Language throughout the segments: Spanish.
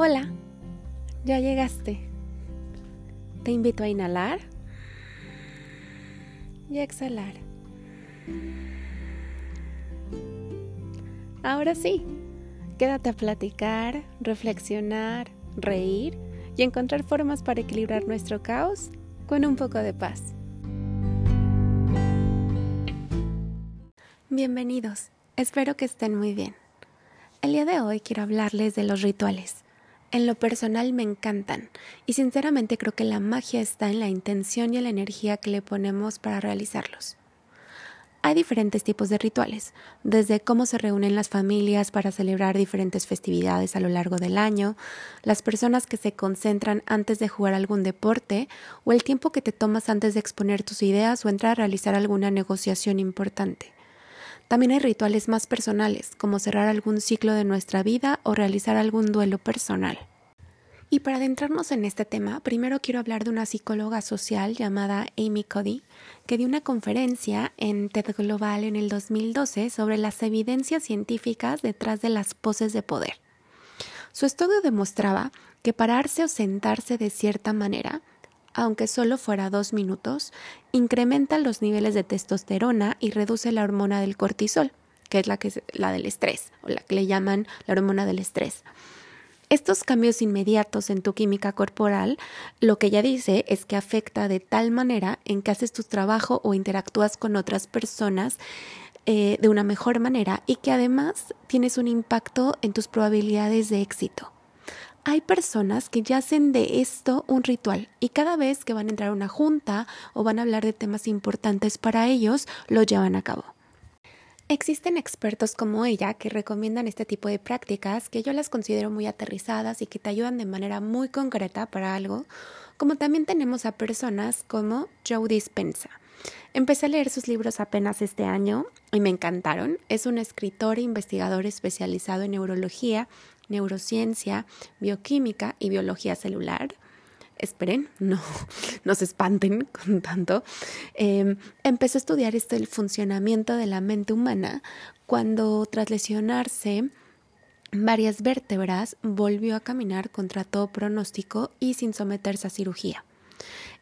Hola, ya llegaste. Te invito a inhalar y a exhalar. Ahora sí, quédate a platicar, reflexionar, reír y encontrar formas para equilibrar nuestro caos con un poco de paz. Bienvenidos, espero que estén muy bien. El día de hoy quiero hablarles de los rituales en lo personal me encantan y sinceramente creo que la magia está en la intención y en la energía que le ponemos para realizarlos. Hay diferentes tipos de rituales, desde cómo se reúnen las familias para celebrar diferentes festividades a lo largo del año, las personas que se concentran antes de jugar algún deporte o el tiempo que te tomas antes de exponer tus ideas o entrar a realizar alguna negociación importante. También hay rituales más personales, como cerrar algún ciclo de nuestra vida o realizar algún duelo personal. Y para adentrarnos en este tema, primero quiero hablar de una psicóloga social llamada Amy Cody, que dio una conferencia en TED Global en el 2012 sobre las evidencias científicas detrás de las poses de poder. Su estudio demostraba que pararse o sentarse de cierta manera aunque solo fuera dos minutos, incrementa los niveles de testosterona y reduce la hormona del cortisol, que es la, que la del estrés, o la que le llaman la hormona del estrés. Estos cambios inmediatos en tu química corporal, lo que ella dice es que afecta de tal manera en que haces tu trabajo o interactúas con otras personas eh, de una mejor manera y que además tienes un impacto en tus probabilidades de éxito hay personas que ya hacen de esto un ritual y cada vez que van a entrar a una junta o van a hablar de temas importantes para ellos, lo llevan a cabo. Existen expertos como ella que recomiendan este tipo de prácticas que yo las considero muy aterrizadas y que te ayudan de manera muy concreta para algo, como también tenemos a personas como Joe Dispensa. Empecé a leer sus libros apenas este año y me encantaron. Es un escritor e investigador especializado en neurología neurociencia, bioquímica y biología celular. Esperen, no, se espanten con tanto. Eh, empezó a estudiar esto, el funcionamiento de la mente humana cuando tras lesionarse varias vértebras volvió a caminar contra todo pronóstico y sin someterse a cirugía.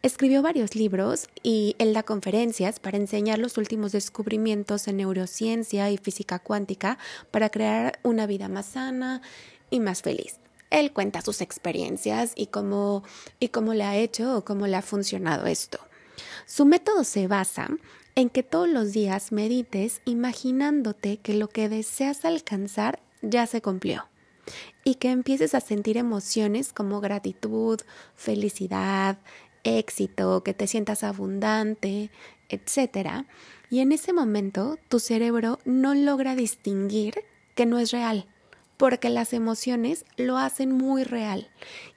Escribió varios libros y él da conferencias para enseñar los últimos descubrimientos en neurociencia y física cuántica para crear una vida más sana y más feliz. Él cuenta sus experiencias y cómo, y cómo le ha hecho o cómo le ha funcionado esto. Su método se basa en que todos los días medites imaginándote que lo que deseas alcanzar ya se cumplió y que empieces a sentir emociones como gratitud, felicidad, éxito, que te sientas abundante, etc. Y en ese momento tu cerebro no logra distinguir que no es real porque las emociones lo hacen muy real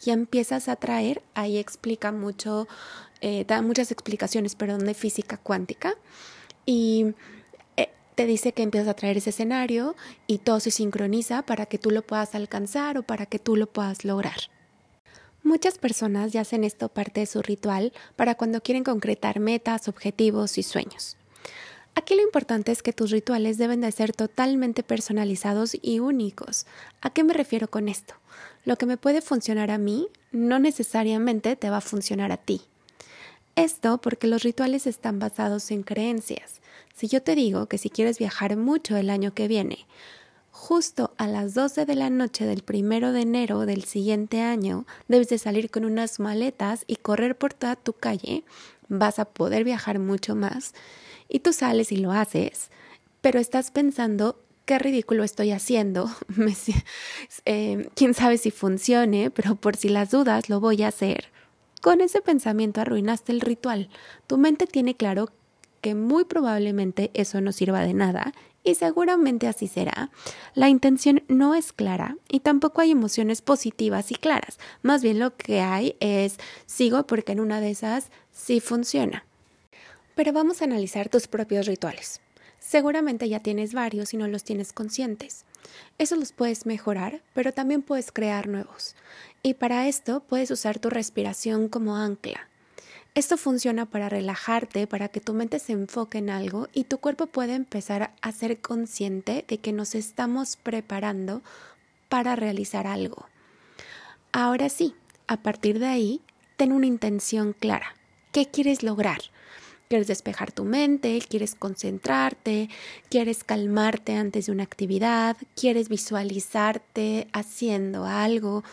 y empiezas a traer, ahí explica mucho, eh, da muchas explicaciones, perdón, de física cuántica y eh, te dice que empiezas a traer ese escenario y todo se sincroniza para que tú lo puedas alcanzar o para que tú lo puedas lograr. Muchas personas ya hacen esto parte de su ritual para cuando quieren concretar metas, objetivos y sueños. Aquí lo importante es que tus rituales deben de ser totalmente personalizados y únicos. ¿A qué me refiero con esto? Lo que me puede funcionar a mí no necesariamente te va a funcionar a ti. Esto porque los rituales están basados en creencias. Si yo te digo que si quieres viajar mucho el año que viene, justo a las 12 de la noche del primero de enero del siguiente año, debes de salir con unas maletas y correr por toda tu calle, vas a poder viajar mucho más y tú sales y lo haces, pero estás pensando qué ridículo estoy haciendo, eh, quién sabe si funcione, pero por si las dudas lo voy a hacer. Con ese pensamiento arruinaste el ritual. Tu mente tiene claro que muy probablemente eso no sirva de nada y seguramente así será. La intención no es clara y tampoco hay emociones positivas y claras. Más bien lo que hay es sigo porque en una de esas sí funciona. Pero vamos a analizar tus propios rituales. Seguramente ya tienes varios y no los tienes conscientes. Eso los puedes mejorar, pero también puedes crear nuevos. Y para esto puedes usar tu respiración como ancla. Esto funciona para relajarte, para que tu mente se enfoque en algo y tu cuerpo pueda empezar a ser consciente de que nos estamos preparando para realizar algo. Ahora sí, a partir de ahí, ten una intención clara. ¿Qué quieres lograr? ¿Quieres despejar tu mente? ¿Quieres concentrarte? ¿Quieres calmarte antes de una actividad? ¿Quieres visualizarte haciendo algo?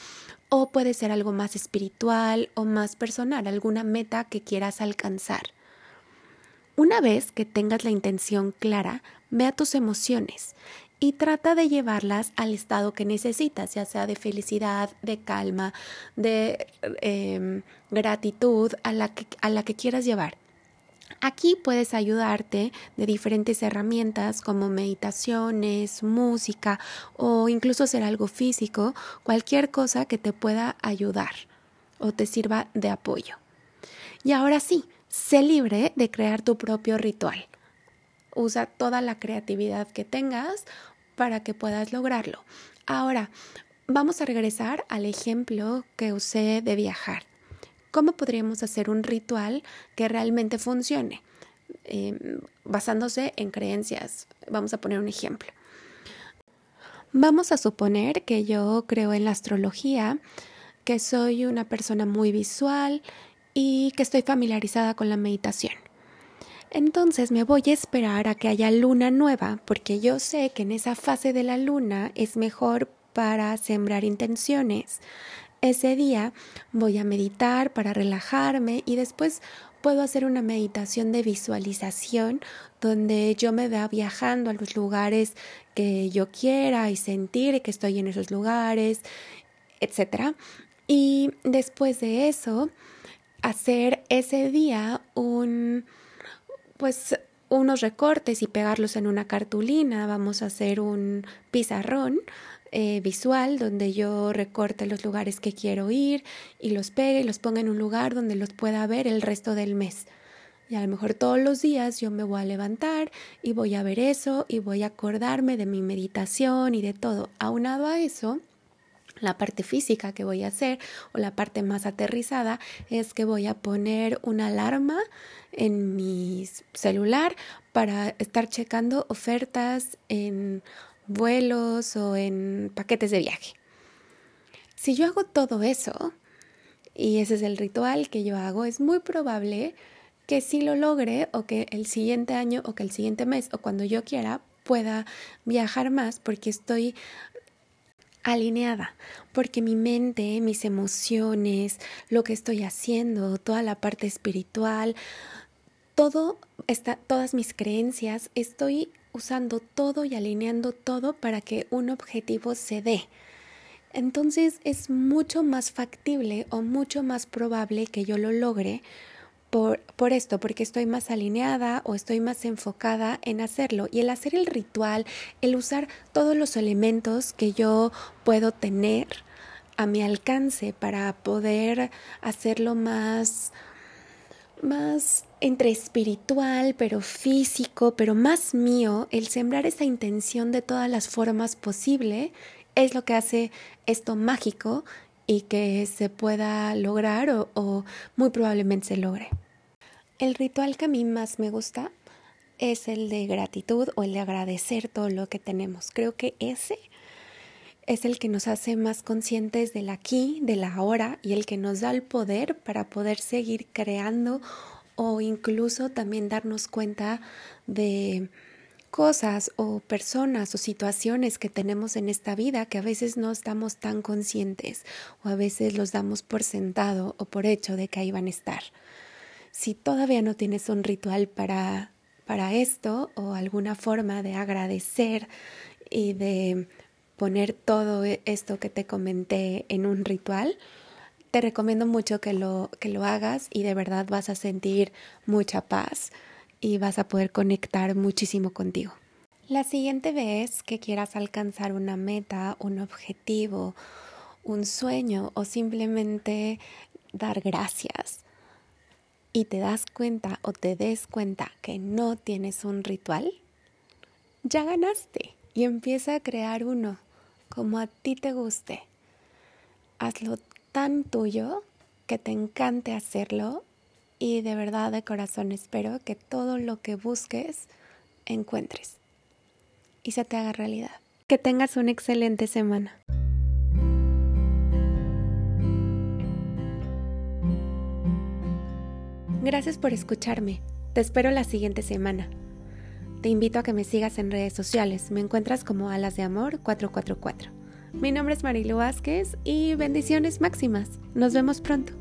O puede ser algo más espiritual o más personal, alguna meta que quieras alcanzar. Una vez que tengas la intención clara, ve a tus emociones y trata de llevarlas al estado que necesitas, ya sea de felicidad, de calma, de em, gratitud, a la, que, a la que quieras llevar. Aquí puedes ayudarte de diferentes herramientas como meditaciones, música o incluso hacer algo físico, cualquier cosa que te pueda ayudar o te sirva de apoyo. Y ahora sí, sé libre de crear tu propio ritual. Usa toda la creatividad que tengas para que puedas lograrlo. Ahora, vamos a regresar al ejemplo que usé de viajar. ¿Cómo podríamos hacer un ritual que realmente funcione? Eh, basándose en creencias. Vamos a poner un ejemplo. Vamos a suponer que yo creo en la astrología, que soy una persona muy visual y que estoy familiarizada con la meditación. Entonces me voy a esperar a que haya luna nueva, porque yo sé que en esa fase de la luna es mejor para sembrar intenciones. Ese día voy a meditar para relajarme y después puedo hacer una meditación de visualización donde yo me vea viajando a los lugares que yo quiera y sentir que estoy en esos lugares, etc. Y después de eso, hacer ese día un pues unos recortes y pegarlos en una cartulina. Vamos a hacer un pizarrón eh, visual donde yo recorte los lugares que quiero ir y los pegue y los ponga en un lugar donde los pueda ver el resto del mes. Y a lo mejor todos los días yo me voy a levantar y voy a ver eso y voy a acordarme de mi meditación y de todo. Aunado a eso, la parte física que voy a hacer o la parte más aterrizada es que voy a poner una alarma en mi celular para estar checando ofertas en vuelos o en paquetes de viaje. Si yo hago todo eso, y ese es el ritual que yo hago, es muy probable que sí lo logre o que el siguiente año o que el siguiente mes o cuando yo quiera pueda viajar más porque estoy alineada, porque mi mente, mis emociones, lo que estoy haciendo, toda la parte espiritual, todo está, todas mis creencias, estoy usando todo y alineando todo para que un objetivo se dé. Entonces es mucho más factible o mucho más probable que yo lo logre por, esto, porque estoy más alineada o estoy más enfocada en hacerlo. Y el hacer el ritual, el usar todos los elementos que yo puedo tener a mi alcance para poder hacerlo más más entre espiritual, pero físico, pero más mío, el sembrar esa intención de todas las formas posible es lo que hace esto mágico y que se pueda lograr o, muy probablemente se logre. El ritual que a mí más me gusta es el de gratitud o el de agradecer todo lo que tenemos. Creo que ese es el que nos hace más conscientes del aquí, de la ahora y el que nos da el poder para poder seguir creando o incluso también darnos cuenta de cosas o personas o situaciones que tenemos en esta vida que a veces no estamos tan conscientes o a veces los damos por sentado o por hecho de que ahí van a estar. Si todavía no tienes un ritual para, para esto o alguna forma de agradecer y de poner todo esto que te comenté en un ritual, te recomiendo mucho que lo, que lo hagas y de verdad vas a sentir mucha paz y vas a poder conectar muchísimo contigo. La siguiente vez que quieras alcanzar una meta, un objetivo, un sueño o simplemente dar gracias, y te das cuenta o te des cuenta que no tienes un ritual, ya ganaste y empieza a crear uno como a ti te guste. Hazlo tan tuyo que te encante hacerlo y de verdad de corazón espero que todo lo que busques encuentres y se te haga realidad. Que tengas una excelente semana. Gracias por escucharme. Te espero la siguiente semana. Te invito a que me sigas en redes sociales. Me encuentras como Alas de Amor 444. Mi nombre es Marilu Vázquez y bendiciones máximas. Nos vemos pronto.